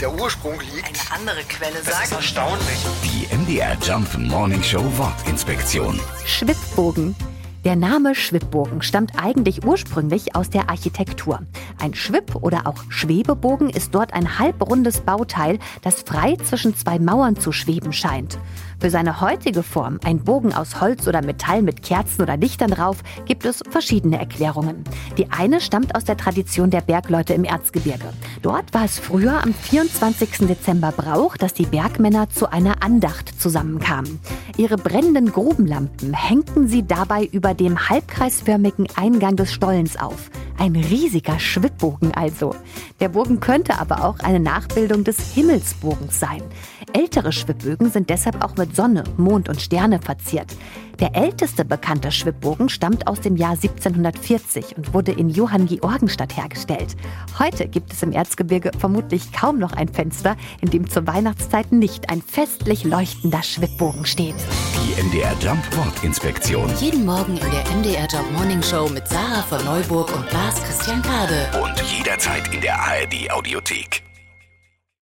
der Ursprung liegt. Eine andere Quelle Das ist sagt. erstaunlich. Die MDR Jump Morning Show Wortinspektion. Schwibbogen. Der Name Schwibbogen stammt eigentlich ursprünglich aus der Architektur. Ein Schwib- oder auch Schwebebogen ist dort ein halbrundes Bauteil, das frei zwischen zwei Mauern zu schweben scheint. Für seine heutige Form, ein Bogen aus Holz oder Metall mit Kerzen oder Lichtern drauf, gibt es verschiedene Erklärungen. Die eine stammt aus der Tradition der Bergleute im Erzgebirge. Dort war es früher am 24. Dezember Brauch, dass die Bergmänner zu einer Andacht zusammenkamen. Ihre brennenden Grubenlampen hängten sie dabei über dem halbkreisförmigen Eingang des Stollens auf. Ein riesiger Schwibbogen also. Der Bogen könnte aber auch eine Nachbildung des Himmelsbogens sein. Ältere Schwibbögen sind deshalb auch mit Sonne, Mond und Sterne verziert. Der älteste bekannte Schwibbogen stammt aus dem Jahr 1740 und wurde in Johann Georgenstadt hergestellt. Heute gibt es im Erzgebirge vermutlich kaum noch ein Fenster, in dem zur Weihnachtszeit nicht ein festlich leuchtender Schwibbogen steht. Die MDR Jump Wortinspektion. Jeden Morgen in der MDR Job Morning Show mit Sarah von Neuburg und Lars Christian Kade. Und jederzeit in der ARD Audiothek.